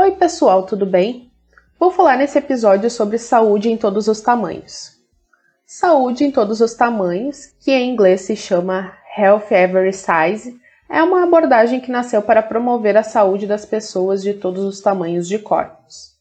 Oi, pessoal, tudo bem? Vou falar nesse episódio sobre saúde em todos os tamanhos. Saúde em todos os tamanhos, que em inglês se chama Health Every Size, é uma abordagem que nasceu para promover a saúde das pessoas de todos os tamanhos de corpos.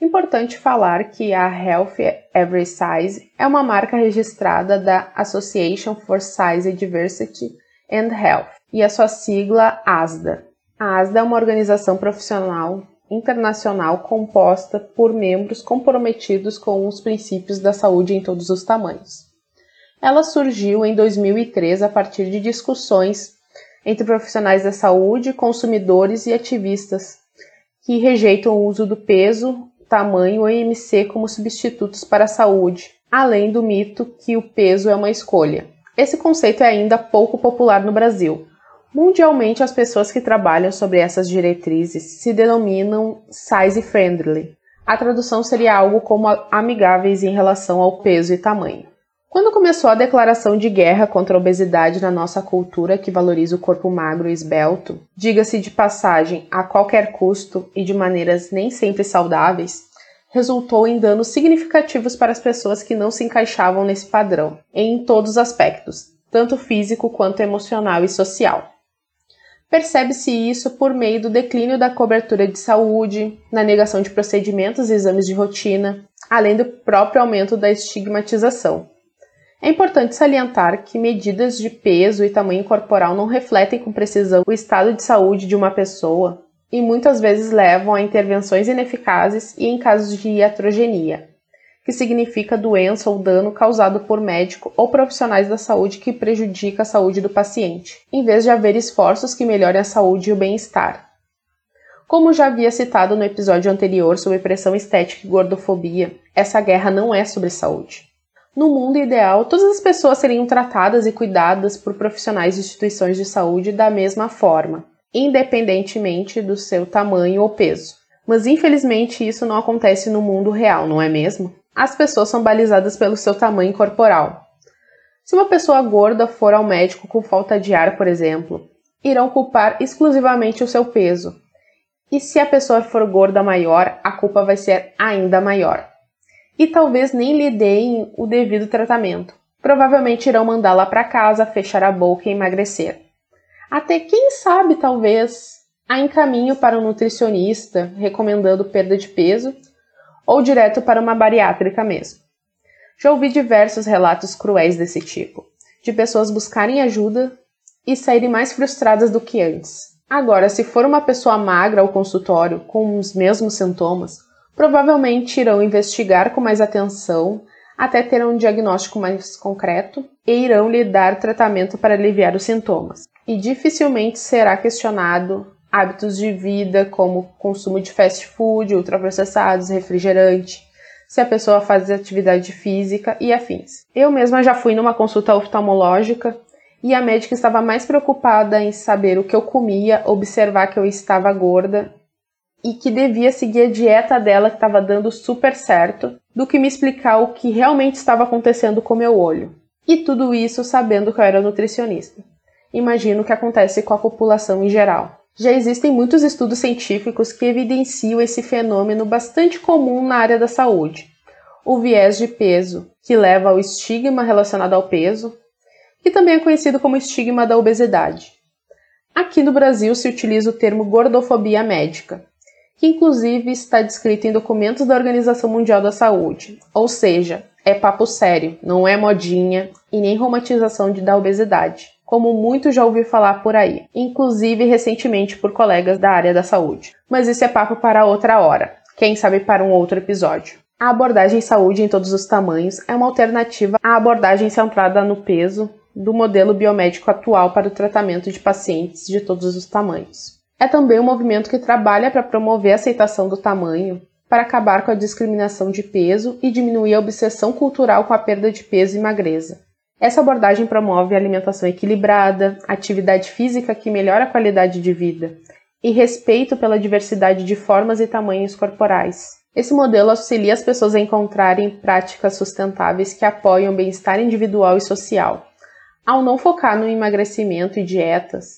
Importante falar que a Health Every Size é uma marca registrada da Association for Size Diversity and Health e a sua sigla ASDA. A ASDA é uma organização profissional internacional composta por membros comprometidos com os princípios da saúde em todos os tamanhos. Ela surgiu em 2003 a partir de discussões entre profissionais da saúde, consumidores e ativistas que rejeitam o uso do peso, tamanho e IMC como substitutos para a saúde, além do mito que o peso é uma escolha. Esse conceito é ainda pouco popular no Brasil, Mundialmente, as pessoas que trabalham sobre essas diretrizes se denominam size friendly. A tradução seria algo como amigáveis em relação ao peso e tamanho. Quando começou a declaração de guerra contra a obesidade na nossa cultura que valoriza o corpo magro e esbelto, diga-se de passagem a qualquer custo e de maneiras nem sempre saudáveis, resultou em danos significativos para as pessoas que não se encaixavam nesse padrão, em todos os aspectos, tanto físico quanto emocional e social. Percebe-se isso por meio do declínio da cobertura de saúde, na negação de procedimentos e exames de rotina, além do próprio aumento da estigmatização. É importante salientar que medidas de peso e tamanho corporal não refletem com precisão o estado de saúde de uma pessoa e muitas vezes levam a intervenções ineficazes e em casos de iatrogenia, que significa doença ou dano causado por médico ou profissionais da saúde que prejudica a saúde do paciente, em vez de haver esforços que melhorem a saúde e o bem-estar. Como já havia citado no episódio anterior sobre pressão estética e gordofobia, essa guerra não é sobre saúde. No mundo ideal, todas as pessoas seriam tratadas e cuidadas por profissionais de instituições de saúde da mesma forma, independentemente do seu tamanho ou peso. Mas infelizmente isso não acontece no mundo real, não é mesmo? As pessoas são balizadas pelo seu tamanho corporal. Se uma pessoa gorda for ao médico com falta de ar, por exemplo, irão culpar exclusivamente o seu peso. E se a pessoa for gorda maior, a culpa vai ser ainda maior. E talvez nem lhe deem o devido tratamento. Provavelmente irão mandá-la para casa, fechar a boca e emagrecer. Até quem sabe, talvez, a encaminho para um nutricionista recomendando perda de peso ou direto para uma bariátrica mesmo. Já ouvi diversos relatos cruéis desse tipo, de pessoas buscarem ajuda e saírem mais frustradas do que antes. Agora, se for uma pessoa magra ao consultório com os mesmos sintomas, provavelmente irão investigar com mais atenção até ter um diagnóstico mais concreto e irão lhe dar tratamento para aliviar os sintomas. E dificilmente será questionado hábitos de vida, como consumo de fast food, ultraprocessados, refrigerante, se a pessoa faz atividade física e afins. Eu mesma já fui numa consulta oftalmológica e a médica estava mais preocupada em saber o que eu comia, observar que eu estava gorda e que devia seguir a dieta dela que estava dando super certo, do que me explicar o que realmente estava acontecendo com meu olho. E tudo isso sabendo que eu era nutricionista. Imagino o que acontece com a população em geral. Já existem muitos estudos científicos que evidenciam esse fenômeno bastante comum na área da saúde. O viés de peso, que leva ao estigma relacionado ao peso, que também é conhecido como estigma da obesidade. Aqui no Brasil se utiliza o termo gordofobia médica, que inclusive está descrito em documentos da Organização Mundial da Saúde, ou seja, é papo sério, não é modinha e nem romantização de, da obesidade como muito já ouvi falar por aí, inclusive recentemente por colegas da área da saúde. Mas isso é papo para outra hora, quem sabe para um outro episódio. A abordagem saúde em todos os tamanhos é uma alternativa à abordagem centrada no peso do modelo biomédico atual para o tratamento de pacientes de todos os tamanhos. É também um movimento que trabalha para promover a aceitação do tamanho, para acabar com a discriminação de peso e diminuir a obsessão cultural com a perda de peso e magreza. Essa abordagem promove alimentação equilibrada, atividade física que melhora a qualidade de vida e respeito pela diversidade de formas e tamanhos corporais. Esse modelo auxilia as pessoas a encontrarem práticas sustentáveis que apoiam o bem-estar individual e social. Ao não focar no emagrecimento e dietas,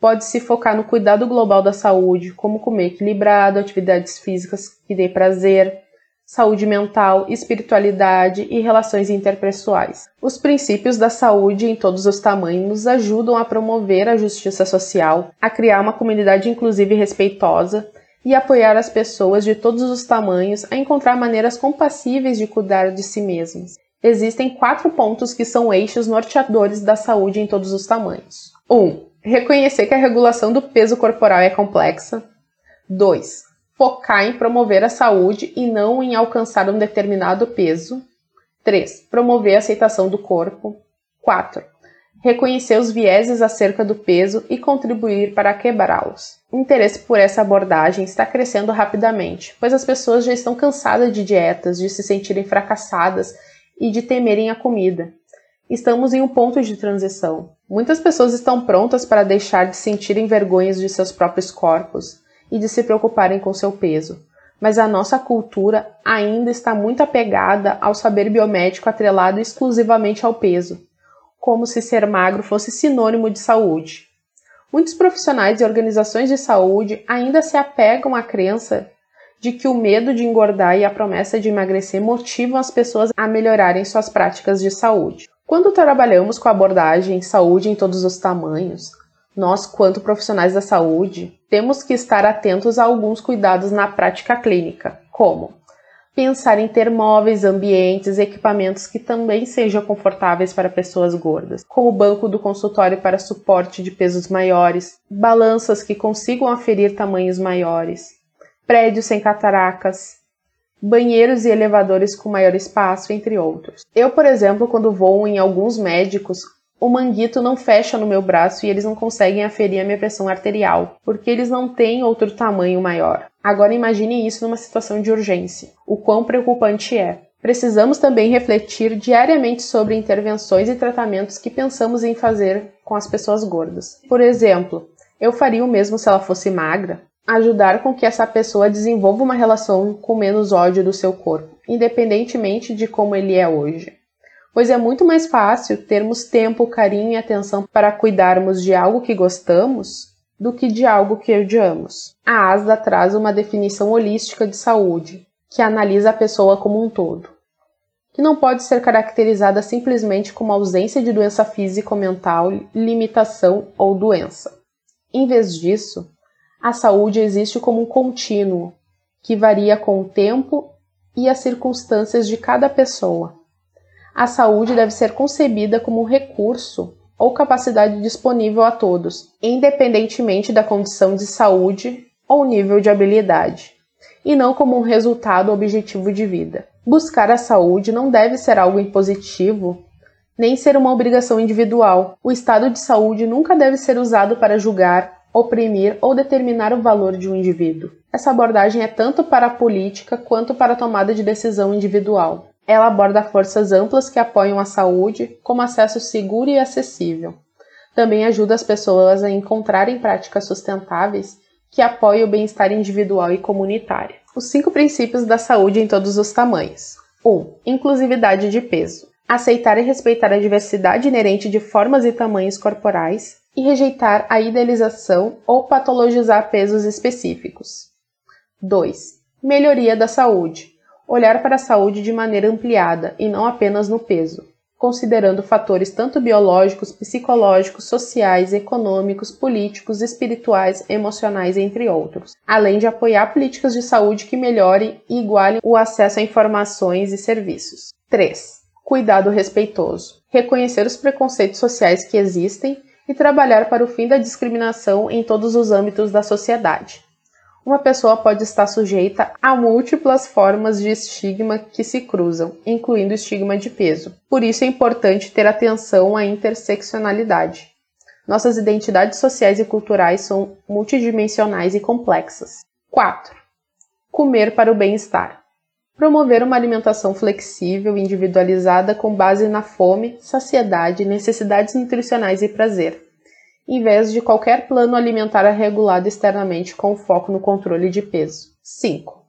pode-se focar no cuidado global da saúde, como comer equilibrado, atividades físicas que dê prazer, saúde mental, espiritualidade e relações interpessoais. Os princípios da saúde em todos os tamanhos ajudam a promover a justiça social, a criar uma comunidade inclusiva e respeitosa e apoiar as pessoas de todos os tamanhos a encontrar maneiras compassíveis de cuidar de si mesmas. Existem quatro pontos que são eixos norteadores da saúde em todos os tamanhos. 1. Um, reconhecer que a regulação do peso corporal é complexa. 2 focar em promover a saúde e não em alcançar um determinado peso. 3. Promover a aceitação do corpo. 4. Reconhecer os vieses acerca do peso e contribuir para quebrá-los. O interesse por essa abordagem está crescendo rapidamente, pois as pessoas já estão cansadas de dietas, de se sentirem fracassadas e de temerem a comida. Estamos em um ponto de transição. Muitas pessoas estão prontas para deixar de sentirem vergonhas de seus próprios corpos e de se preocuparem com seu peso. Mas a nossa cultura ainda está muito apegada ao saber biomédico atrelado exclusivamente ao peso, como se ser magro fosse sinônimo de saúde. Muitos profissionais e organizações de saúde ainda se apegam à crença de que o medo de engordar e a promessa de emagrecer motivam as pessoas a melhorarem suas práticas de saúde. Quando trabalhamos com a abordagem saúde em todos os tamanhos, nós, quanto profissionais da saúde, temos que estar atentos a alguns cuidados na prática clínica, como pensar em ter móveis, ambientes, equipamentos que também sejam confortáveis para pessoas gordas, como o banco do consultório para suporte de pesos maiores, balanças que consigam aferir tamanhos maiores, prédios sem cataracas, banheiros e elevadores com maior espaço, entre outros. Eu, por exemplo, quando vou em alguns médicos, o manguito não fecha no meu braço e eles não conseguem aferir a minha pressão arterial, porque eles não têm outro tamanho maior. Agora imagine isso numa situação de urgência. O quão preocupante é. Precisamos também refletir diariamente sobre intervenções e tratamentos que pensamos em fazer com as pessoas gordas. Por exemplo, eu faria o mesmo se ela fosse magra? Ajudar com que essa pessoa desenvolva uma relação com menos ódio do seu corpo, independentemente de como ele é hoje pois é muito mais fácil termos tempo, carinho e atenção para cuidarmos de algo que gostamos do que de algo que odiamos. A ASDA traz uma definição holística de saúde, que analisa a pessoa como um todo, que não pode ser caracterizada simplesmente como ausência de doença física ou mental, limitação ou doença. Em vez disso, a saúde existe como um contínuo que varia com o tempo e as circunstâncias de cada pessoa a saúde deve ser concebida como um recurso ou capacidade disponível a todos, independentemente da condição de saúde ou nível de habilidade, e não como um resultado objetivo de vida. Buscar a saúde não deve ser algo impositivo, nem ser uma obrigação individual. O estado de saúde nunca deve ser usado para julgar, oprimir ou determinar o valor de um indivíduo. Essa abordagem é tanto para a política quanto para a tomada de decisão individual. Ela aborda forças amplas que apoiam a saúde, como acesso seguro e acessível. Também ajuda as pessoas a encontrarem práticas sustentáveis que apoiem o bem-estar individual e comunitário. Os cinco princípios da saúde em todos os tamanhos. 1. Um, inclusividade de peso. Aceitar e respeitar a diversidade inerente de formas e tamanhos corporais e rejeitar a idealização ou patologizar pesos específicos. 2. Melhoria da saúde olhar para a saúde de maneira ampliada e não apenas no peso, considerando fatores tanto biológicos, psicológicos, sociais, econômicos, políticos, espirituais, emocionais, entre outros, além de apoiar políticas de saúde que melhorem e igualem o acesso a informações e serviços. 3. Cuidado respeitoso. Reconhecer os preconceitos sociais que existem e trabalhar para o fim da discriminação em todos os âmbitos da sociedade uma pessoa pode estar sujeita a múltiplas formas de estigma que se cruzam, incluindo estigma de peso. Por isso é importante ter atenção à interseccionalidade. Nossas identidades sociais e culturais são multidimensionais e complexas. 4. Comer para o bem-estar. Promover uma alimentação flexível e individualizada com base na fome, saciedade, necessidades nutricionais e prazer, em vez de qualquer plano alimentar regulado externamente com foco no controle de peso. 5.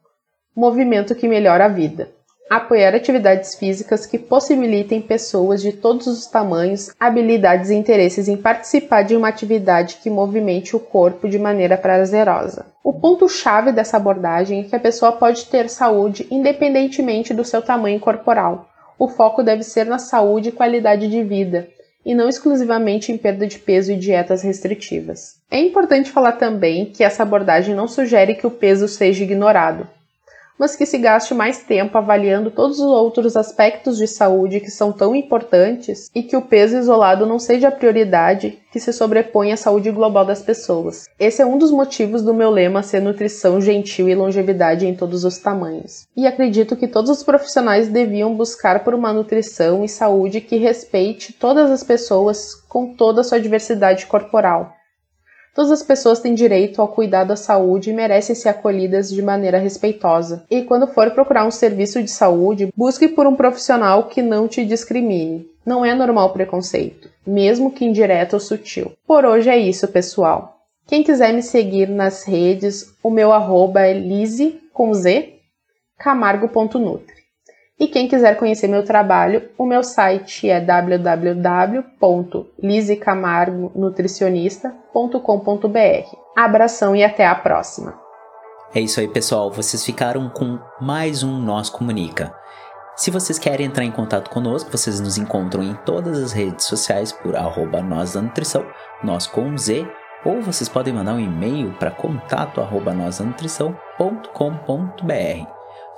Movimento que melhora a vida apoiar atividades físicas que possibilitem pessoas de todos os tamanhos, habilidades e interesses em participar de uma atividade que movimente o corpo de maneira prazerosa. O ponto-chave dessa abordagem é que a pessoa pode ter saúde independentemente do seu tamanho corporal. O foco deve ser na saúde e qualidade de vida, e não exclusivamente em perda de peso e dietas restritivas. É importante falar também que essa abordagem não sugere que o peso seja ignorado mas que se gaste mais tempo avaliando todos os outros aspectos de saúde que são tão importantes e que o peso isolado não seja a prioridade que se sobrepõe à saúde global das pessoas. Esse é um dos motivos do meu lema ser nutrição gentil e longevidade em todos os tamanhos. E acredito que todos os profissionais deviam buscar por uma nutrição e saúde que respeite todas as pessoas com toda a sua diversidade corporal Todas as pessoas têm direito ao cuidado à saúde e merecem ser acolhidas de maneira respeitosa. E quando for procurar um serviço de saúde, busque por um profissional que não te discrimine. Não é normal preconceito, mesmo que indireto ou sutil. Por hoje é isso, pessoal. Quem quiser me seguir nas redes, o meu arroba é lise, com z. E quem quiser conhecer meu trabalho, o meu site é www.lisecamargonutricionista.com.br. Abração e até a próxima. É isso aí, pessoal. Vocês ficaram com mais um Nós Comunica. Se vocês querem entrar em contato conosco, vocês nos encontram em todas as redes sociais por arroba nós da nutrição, nós com Z, ou vocês podem mandar um e-mail para contato arroba nós da.